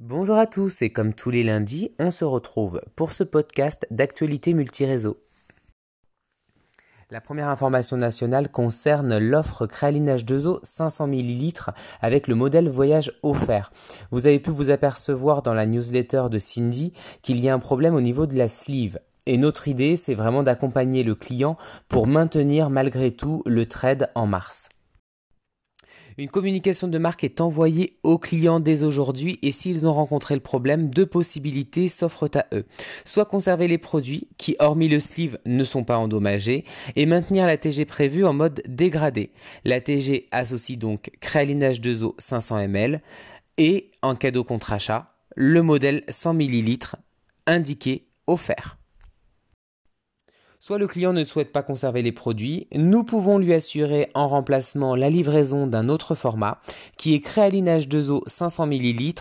Bonjour à tous et comme tous les lundis, on se retrouve pour ce podcast d'actualité multiréseau. La première information nationale concerne l'offre Créaline H2O 500 ml avec le modèle voyage offert. Vous avez pu vous apercevoir dans la newsletter de Cindy qu'il y a un problème au niveau de la sleeve. Et notre idée, c'est vraiment d'accompagner le client pour maintenir malgré tout le trade en mars. Une communication de marque est envoyée aux clients dès aujourd'hui et s'ils ont rencontré le problème, deux possibilités s'offrent à eux. Soit conserver les produits qui, hormis le sleeve, ne sont pas endommagés et maintenir la TG prévue en mode dégradé. La TG associe donc créalinage 2 eau 500 ml et en cadeau contre achat, le modèle 100 ml indiqué offert. Soit le client ne souhaite pas conserver les produits, nous pouvons lui assurer en remplacement la livraison d'un autre format qui est Créaline H2O 500 ml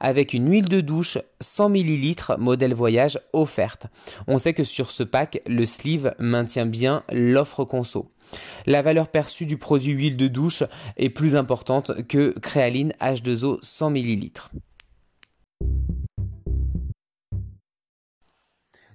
avec une huile de douche 100 ml modèle voyage offerte. On sait que sur ce pack, le sleeve maintient bien l'offre conso. La valeur perçue du produit huile de douche est plus importante que Créaline H2O 100 ml.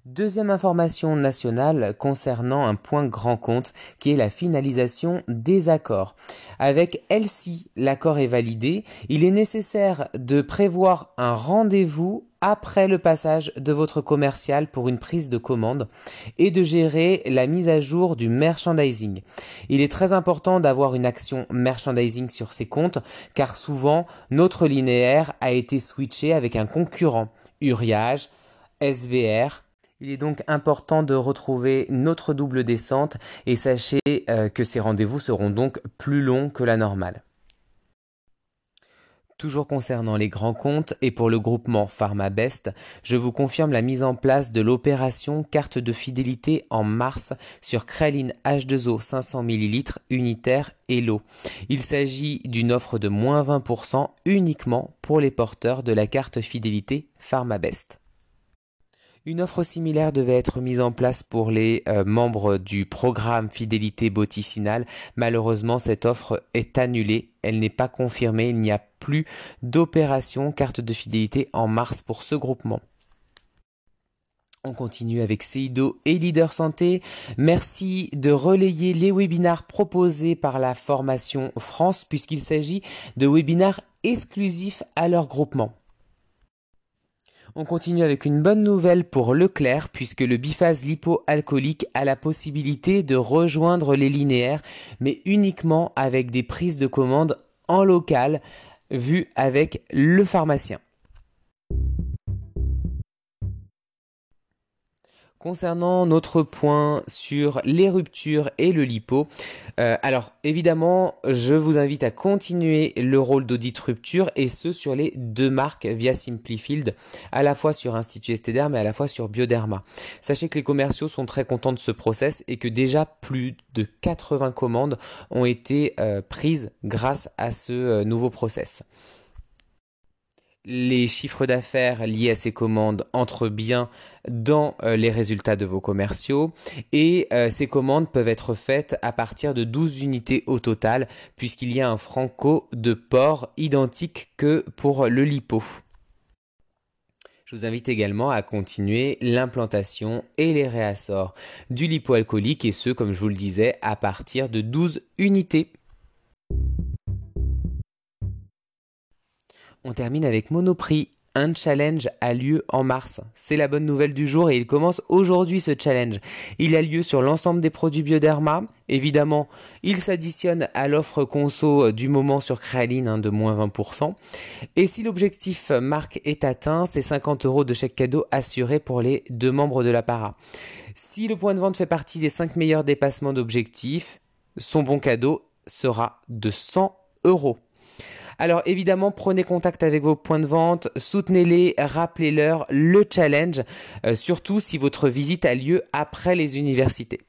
Deuxième information nationale concernant un point grand compte qui est la finalisation des accords. Avec LC, l'accord est validé. Il est nécessaire de prévoir un rendez-vous après le passage de votre commercial pour une prise de commande et de gérer la mise à jour du merchandising. Il est très important d'avoir une action merchandising sur ces comptes car souvent notre linéaire a été switché avec un concurrent. Uriage, SVR, il est donc important de retrouver notre double descente et sachez euh, que ces rendez-vous seront donc plus longs que la normale. Toujours concernant les grands comptes et pour le groupement PharmaBest, je vous confirme la mise en place de l'opération carte de fidélité en mars sur Kreline H2O 500 ml unitaire et lot. Il s'agit d'une offre de moins 20% uniquement pour les porteurs de la carte fidélité PharmaBest. Une offre similaire devait être mise en place pour les euh, membres du programme Fidélité Boticinale. Malheureusement, cette offre est annulée. Elle n'est pas confirmée. Il n'y a plus d'opération carte de fidélité en mars pour ce groupement. On continue avec Seido et Leader Santé. Merci de relayer les webinars proposés par la formation France puisqu'il s'agit de webinars exclusifs à leur groupement. On continue avec une bonne nouvelle pour Leclerc puisque le biphase lipoalcoolique a la possibilité de rejoindre les linéaires mais uniquement avec des prises de commande en local vues avec le pharmacien. Concernant notre point sur les ruptures et le lipo, euh, alors évidemment, je vous invite à continuer le rôle d'audit rupture et ce sur les deux marques via Simplifield, à la fois sur Institut Esteder mais à la fois sur Bioderma. Sachez que les commerciaux sont très contents de ce process et que déjà plus de 80 commandes ont été euh, prises grâce à ce euh, nouveau process les chiffres d'affaires liés à ces commandes entrent bien dans euh, les résultats de vos commerciaux et euh, ces commandes peuvent être faites à partir de 12 unités au total puisqu'il y a un franco de port identique que pour le lipo. Je vous invite également à continuer l'implantation et les réassorts du lipoalcoolique et ce, comme je vous le disais, à partir de 12 unités. On termine avec Monoprix. Un challenge a lieu en mars. C'est la bonne nouvelle du jour et il commence aujourd'hui ce challenge. Il a lieu sur l'ensemble des produits Bioderma. Évidemment, il s'additionne à l'offre conso du moment sur Créaline hein, de moins 20%. Et si l'objectif marque est atteint, c'est 50 euros de chèque cadeau assuré pour les deux membres de la para. Si le point de vente fait partie des 5 meilleurs dépassements d'objectifs, son bon cadeau sera de 100 euros. Alors évidemment, prenez contact avec vos points de vente, soutenez-les, rappelez-leur le challenge, euh, surtout si votre visite a lieu après les universités.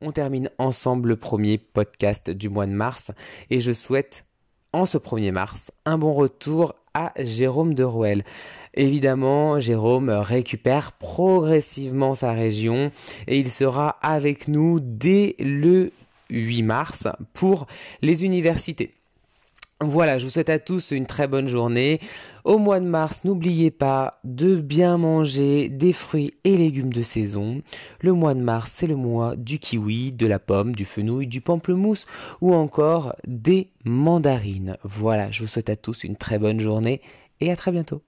On termine ensemble le premier podcast du mois de mars et je souhaite en ce 1er mars un bon retour à Jérôme de Rouel. Évidemment, Jérôme récupère progressivement sa région et il sera avec nous dès le 8 mars pour les universités. Voilà, je vous souhaite à tous une très bonne journée. Au mois de mars, n'oubliez pas de bien manger des fruits et légumes de saison. Le mois de mars, c'est le mois du kiwi, de la pomme, du fenouil, du pamplemousse ou encore des mandarines. Voilà, je vous souhaite à tous une très bonne journée et à très bientôt.